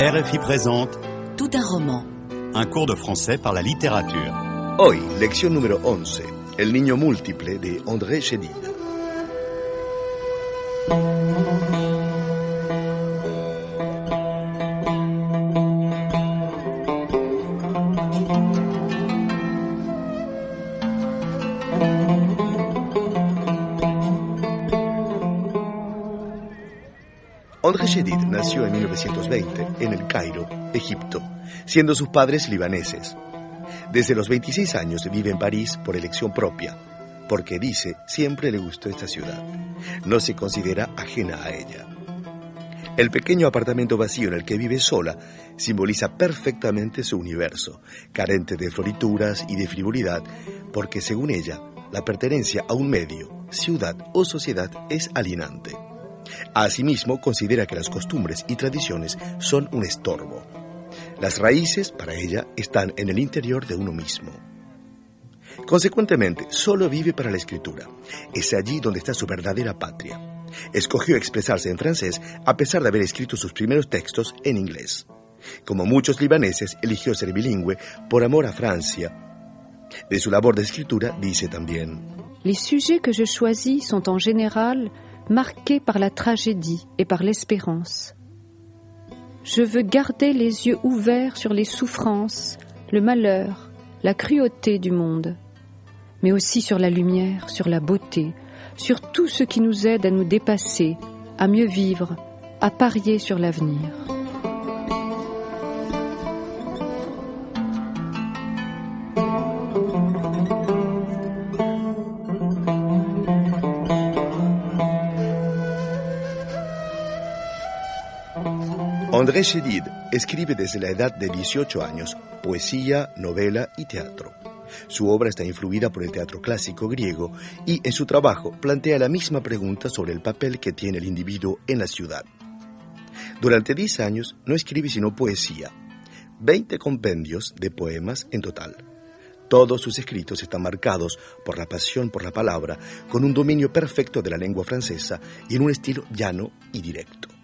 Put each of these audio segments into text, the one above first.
RFI présente Tout un roman. un cours de français par la littérature. Hoy, lección número 11, El niño múltiple de André Chédid. André Chédid nació en 1920 en el Cairo, Egipto, siendo sus padres libaneses. Desde los 26 años vive en París por elección propia, porque dice siempre le gustó esta ciudad. No se considera ajena a ella. El pequeño apartamento vacío en el que vive sola simboliza perfectamente su universo, carente de florituras y de frivolidad, porque según ella, la pertenencia a un medio, ciudad o sociedad es alienante. Asimismo, considera que las costumbres y tradiciones son un estorbo. Las raíces, para ella, están en el interior de uno mismo. Consecuentemente, solo vive para la escritura. Es allí donde está su verdadera patria. Escogió expresarse en francés a pesar de haber escrito sus primeros textos en inglés. Como muchos libaneses, eligió ser bilingüe por amor a Francia. De su labor de escritura dice también, Les sujets que je choisis sont en général marqués par la tragédie et par l'espérance. Je veux garder les yeux ouverts sur les souffrances, le malheur, la cruauté du monde, mais aussi sur la lumière, sur la beauté, sur tout ce qui nous aide à nous dépasser, à mieux vivre, à parier sur l'avenir. André Chédid escribe desde la edad de 18 años poesía, novela y teatro. Su obra está influida por el teatro clásico griego y en su trabajo plantea la misma pregunta sobre el papel que tiene el individuo en la ciudad. Durante 10 años no escribe sino poesía, 20 compendios de poemas en total. Todos sus escritos están marcados por la pasión por la palabra, con un dominio perfecto de la lengua francesa y en un estilo llano y directo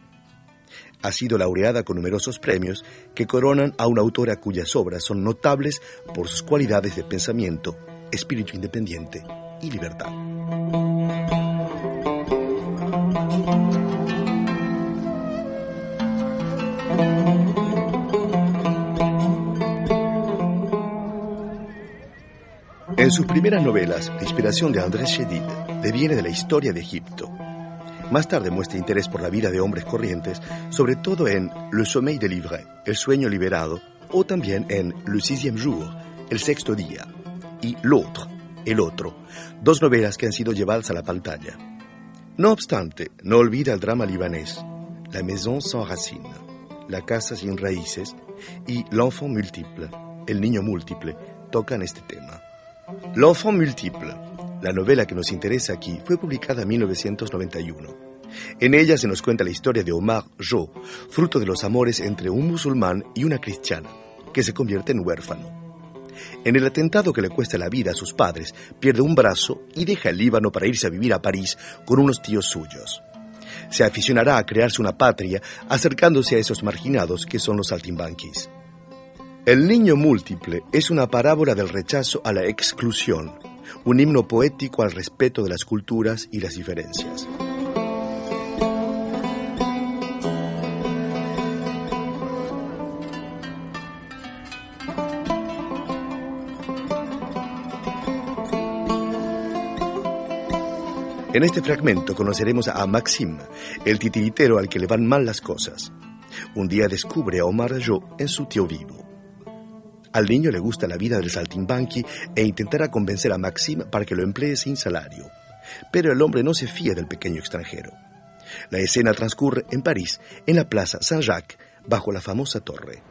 ha sido laureada con numerosos premios que coronan a una autora cuyas obras son notables por sus cualidades de pensamiento, espíritu independiente y libertad. En sus primeras novelas, la inspiración de André Chédid deviene de la historia de Egipto. Más tarde muestra interés por la vida de hombres corrientes, sobre todo en Le sommeil délivré, El sueño liberado, o también en Le sixième jour, El sexto día, y L'autre, El otro, dos novelas que han sido llevadas a la pantalla. No obstante, no olvida el drama libanés, La maison sans racines, La casa sin raíces, y L'enfant multiple, El niño múltiple, tocan este tema. L'enfant multiple, la novela que nos interesa aquí fue publicada en 1991. En ella se nos cuenta la historia de Omar Jo, fruto de los amores entre un musulmán y una cristiana, que se convierte en huérfano. En el atentado que le cuesta la vida a sus padres, pierde un brazo y deja el Líbano para irse a vivir a París con unos tíos suyos. Se aficionará a crearse una patria acercándose a esos marginados que son los saltimbanquis. El niño múltiple es una parábola del rechazo a la exclusión, un himno poético al respeto de las culturas y las diferencias. En este fragmento conoceremos a Maxime, el titiritero al que le van mal las cosas. Un día descubre a Omar Jo en su tío vivo. Al niño le gusta la vida del saltimbanqui e intentará convencer a Maxime para que lo emplee sin salario. Pero el hombre no se fía del pequeño extranjero. La escena transcurre en París, en la Plaza Saint-Jacques, bajo la famosa torre.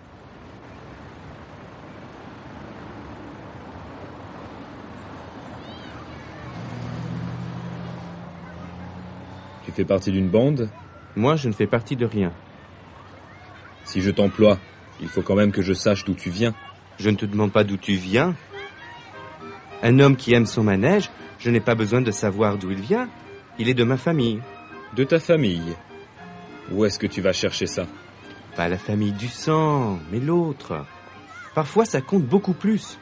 Fais partie d'une bande? Moi, je ne fais partie de rien. Si je t'emploie, il faut quand même que je sache d'où tu viens. Je ne te demande pas d'où tu viens. Un homme qui aime son manège, je n'ai pas besoin de savoir d'où il vient. Il est de ma famille. De ta famille. Où est-ce que tu vas chercher ça? Pas la famille du sang, mais l'autre. Parfois, ça compte beaucoup plus.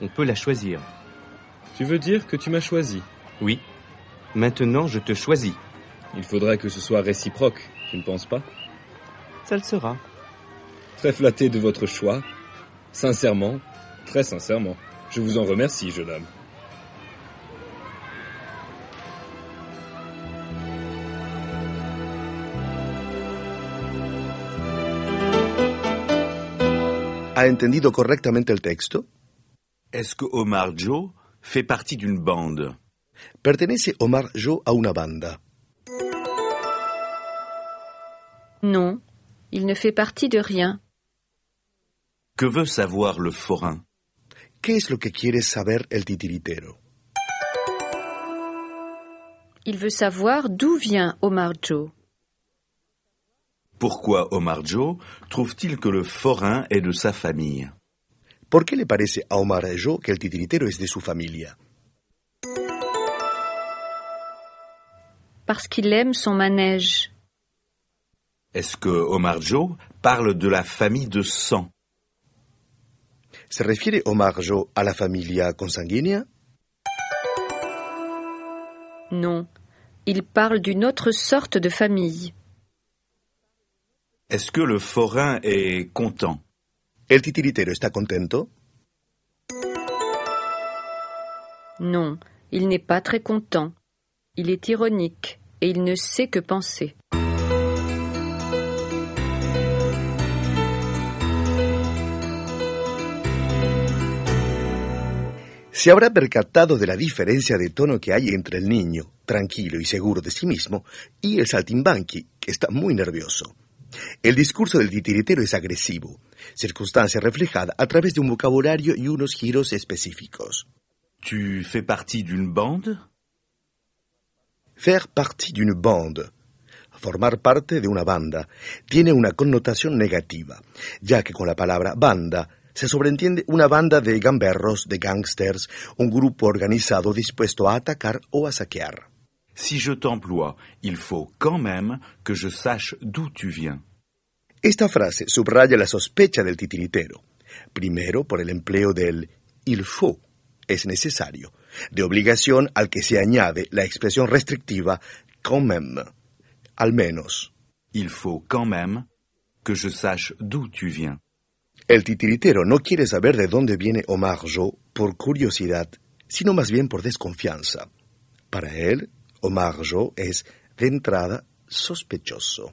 On peut la choisir. Tu veux dire que tu m'as choisi? Oui. Maintenant, je te choisis. Il faudrait que ce soit réciproque, tu ne penses pas? Ça le sera. Très flatté de votre choix. Sincèrement, très sincèrement. Je vous en remercie, jeune homme. ¿Ha entendido correctamente el texto? Est-ce que Omar Joe fait partie d'une bande? Pertenece Omar Joe a una banda. Non, il ne fait partie de rien. Que veut savoir le forain? ¿Qué es lo que quiere saber el titiritero? Il veut savoir d'où vient Omar Joe. Pourquoi Omar Joe trouve-t-il que le forain est de sa famille? ¿Por qué le parece a Omar Joe que el titiritero es de su familia? Parce qu'il aime son manège. Est-ce que Omar Joe parle de la famille de sang? ¿Se refiere Omar Joe a la familia consanguínea? Non, il parle d'une autre sorte de famille. Est-ce que le forain est content? ¿El titiritero está contento? Non, il n'est pas très content. Il est ironique et il ne sait que penser. Se habrá percatado de la diferencia de tono que hay entre el niño, tranquilo y seguro de sí mismo, y el saltimbanqui, que está muy nervioso. El discurso del titiritero es agresivo, circunstancia reflejada a través de un vocabulario y unos giros específicos. Tu fais partie d'une bande Faire partie d'une bande, formar parte de una banda, tiene una connotación negativa, ya que con la palabra banda se sobreentiende una banda de gamberros, de gangsters, un grupo organizado dispuesto a atacar o a saquear. Si je t'emploie, il faut quand même que je sache d'où tu viens. Esta frase subraya la sospecha del titiritero. Primero, por el empleo del il faut, es necesario, de obligación al que se añade la expresión restrictiva quand même, al menos. Il faut quand même que je sache d'où tu viens. El titiritero no quiere saber de dónde viene Omar Joe por curiosidad, sino más bien por desconfianza. Para él, Omar Joe es, de entrada, sospechoso.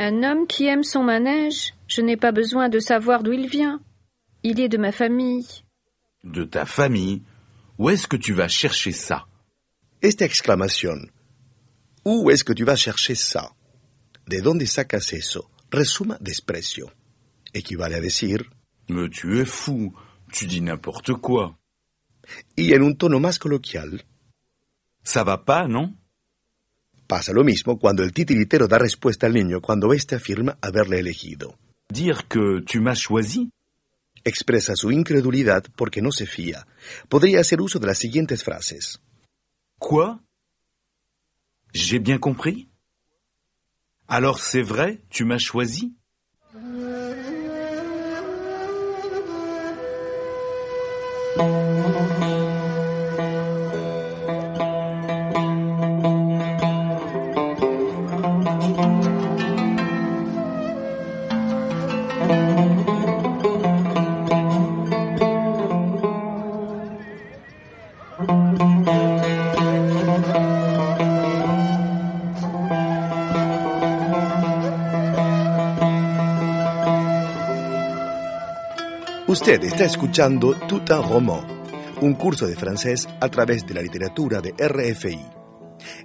Un homme qui aime son manège, je n'ai pas besoin de savoir d'où il vient. Il est de ma famille. De ta famille? Où est-ce que tu vas chercher ça? Esta exclamación, ¿Où est-ce que tu vas chercher ça? ¿De dónde sacas eso? Resuma desprecio. Equivale a decir, Mais tu es fou, tu dis n'importe quoi. y en un tono más coloquial, Ça va pas, non pasa lo mismo cuando el titiritero da respuesta al niño cuando éste afirma haberle elegido. Dire que tu m'as choisi Expresa su incredulidad porque no se fía. Podría hacer uso de las siguientes frases. Quoi J'ai bien compris Alors c'est vrai, tu m'as choisi? Usted está escuchando Tout un roman, un curso de francés a través de la literatura de RFI.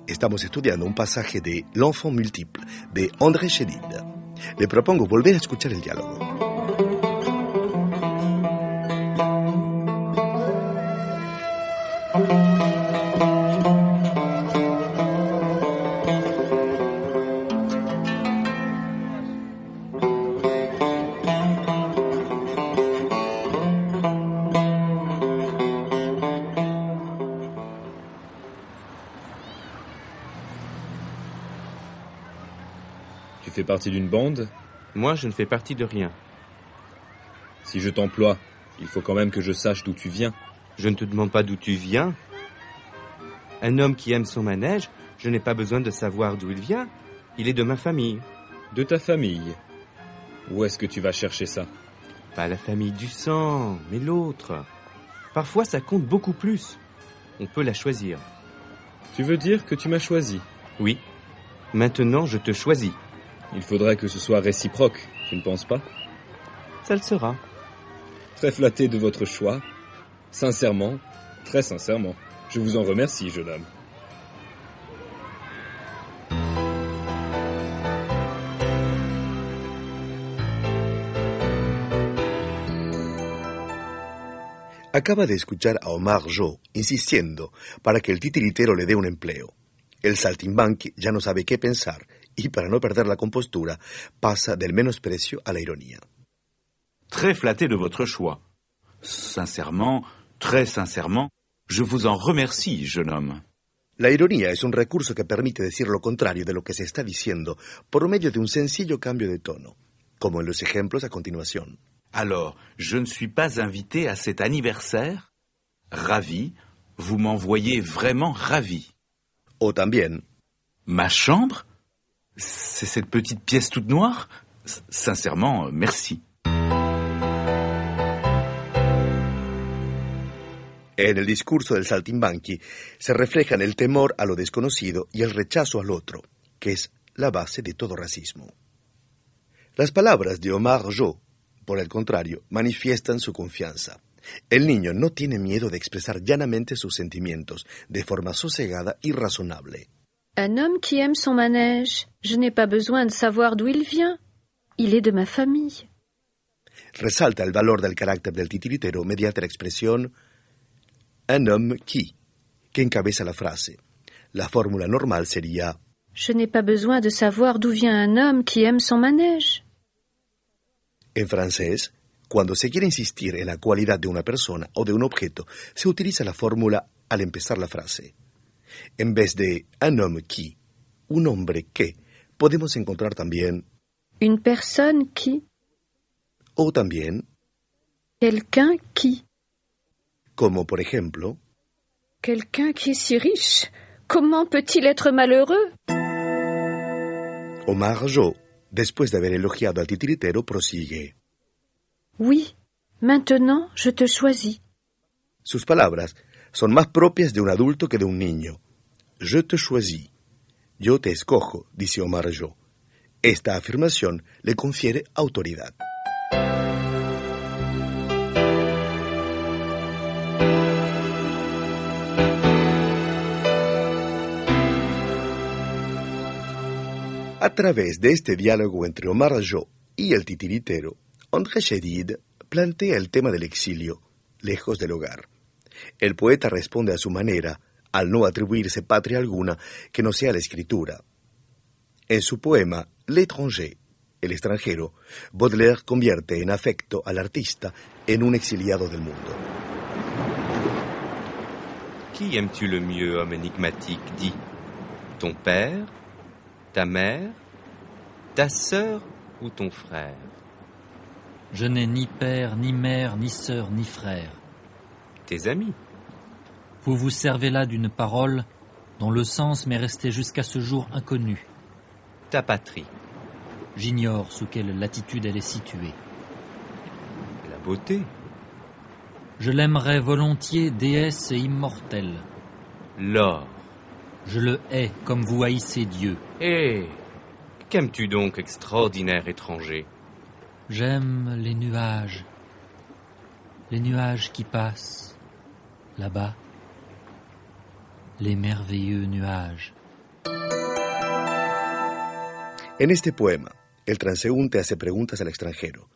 Estamos estudiando un pasaje de L'enfant multiple de André Chédid. Le propongo volver a escuchar el diálogo. Partie d'une bande Moi, je ne fais partie de rien. Si je t'emploie, il faut quand même que je sache d'où tu viens. Je ne te demande pas d'où tu viens. Un homme qui aime son manège, je n'ai pas besoin de savoir d'où il vient. Il est de ma famille. De ta famille. Où est-ce que tu vas chercher ça? Pas la famille du sang, mais l'autre. Parfois, ça compte beaucoup plus. On peut la choisir. Tu veux dire que tu m'as choisi? Oui. Maintenant, je te choisis. Il faudrait que ce soit réciproque, tu ne penses pas? Ça le sera. Très flatté de votre choix. Sincèrement, très sincèrement. Je vous en remercie, jeune homme. Acaba de escuchar a Omar Jo insistiendo para que el titiritero le dé un empleo. El saltimbanqui ya no sabe qué pensar y para no perder la compostura pasa del menosprecio a la ironía. Très flatté de votre choix. Sincèrement, très sincèrement, je vous en remercie, jeune homme. La ironía es un recurso que permite decir lo contrario de lo que se está diciendo por medio de un sencillo cambio de tono, como en los ejemplos a continuación. Alors, je ne suis pas invité à cet anniversaire? Ravi, vous m'envoyez vraiment ravi. O también, Ma chambre? C'est cette petite pièce toute noire Sincèrement, euh, merci. en el discurso del saltimbanqui se reflejan el temor a lo desconocido y el rechazo al otro, que es la base de todo racismo. Las palabras de Omar Jo, por el contrario, manifiestan su confianza. El niño no tiene miedo de expresar llanamente sus sentimientos de forma sosegada y razonable. Un homme qui aime son manège, je n'ai pas besoin de savoir d'où il vient. Il est de ma famille. Resalta el valor del carácter del titiritero mediante la expresión un homme qui, que encabeza la frase. La fórmula normal sería Je n'ai pas besoin de savoir d'où vient un homme qui aime son manège. En francés, cuando se quiere insistir en la cualidad de una persona o de un objeto, se utiliza la fórmula al empezar la frase. En vez de un homme qui, un hombre que, podemos encontrar también, Une personne qui, o también, quelqu'un qui, como por ejemplo, quelqu'un qui est si riche. Comment peut-il être malheureux? Omar Jo, después de haber elogiado al titiritero, prosigue. Oui, maintenant je te choisis. Sus palabras son más propias de un adulto que de un niño. Je te choisis. Yo te escojo, dice Omar Jo. Esta afirmación le confiere autoridad. A través de este diálogo entre Omar y el titiritero, André Chedid plantea el tema del exilio, lejos del hogar. El poeta responde a su manera, al no atribuirse patria alguna que no sea la escritura. En su poema L'étranger, el extranjero, Baudelaire convierte en afecto al artista en un exiliado del mundo. Qui aimes-tu le mieux, homme énigmatique? Dis. Ton père Ta mère Ta sœur ou ton frère? Je n'ai ni père, ni mère, ni sœur, ni frère. Tes amis Vous vous servez là d'une parole dont le sens m'est resté jusqu'à ce jour inconnu. Ta patrie J'ignore sous quelle latitude elle est située. La beauté Je l'aimerais volontiers déesse et immortelle. L'or Je le hais comme vous haïssez Dieu. Eh Qu'aimes-tu donc, extraordinaire étranger? J'aime les nuages. Les nuages qui passent là-bas. Les merveilleux nuages. En este poema, el transeúnte hace preguntas al extranjero.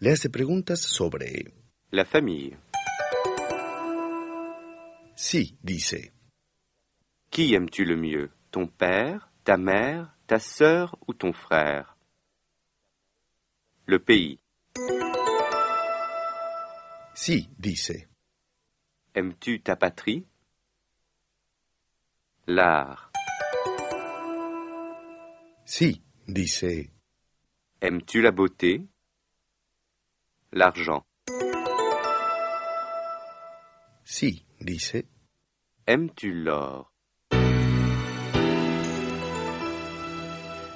Le hace preguntas sobre La famille. sí, dice, Qui aimes-tu le mieux Ton père, ta mère, ta sœur ou ton frère? Le pays. sí, dice, Aimes-tu ta patrie? L'art. sí, dice Aimes-tu la beauté? L'argent. sí, dice Aimes-tu l'or?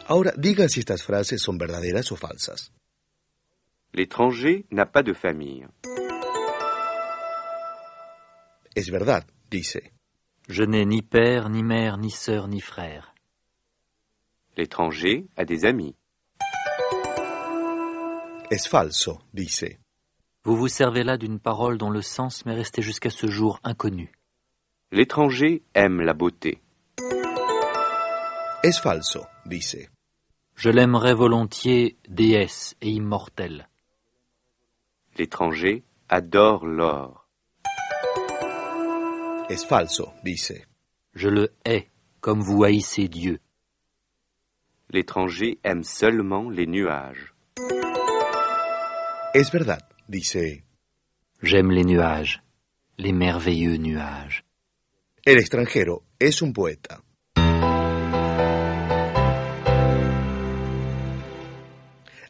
Ahora diga si estas frases son verdaderas o falsas. L'étranger n'a pas de famille. Es verdad, dice. Je n'ai ni père, ni mère, ni sœur, ni frère. L'étranger a des amis. Es falso, dice. Vous vous servez là d'une parole dont le sens m'est resté jusqu'à ce jour inconnu. L'étranger aime la beauté. Es falso, dice. Je l'aimerais volontiers déesse et immortelle. L'étranger adore l'or. Es falso, dice. Je le hais comme vous haïssez Dieu. L'étranger aime seulement les nuages. Es verdad, dice. J'aime les nuages, les merveilleux nuages. El extranjero es un poeta.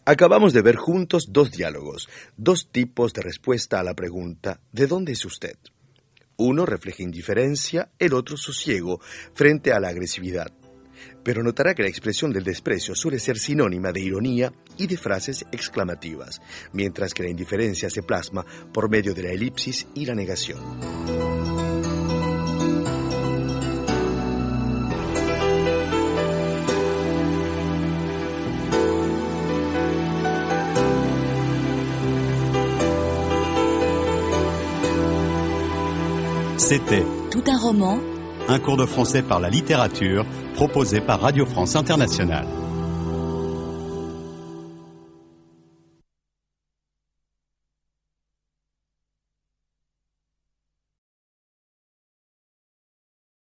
Acabamos de ver juntos dos diálogos, dos tipos de respuesta a la pregunta ¿de dónde es usted? Uno refleja indiferencia, el otro sosiego frente a la agresividad. Pero notará que la expresión del desprecio suele ser sinónima de ironía y de frases exclamativas, mientras que la indiferencia se plasma por medio de la elipsis y la negación. C'était Tout un roman un cours de français par la littérature proposé par Radio France Internationale.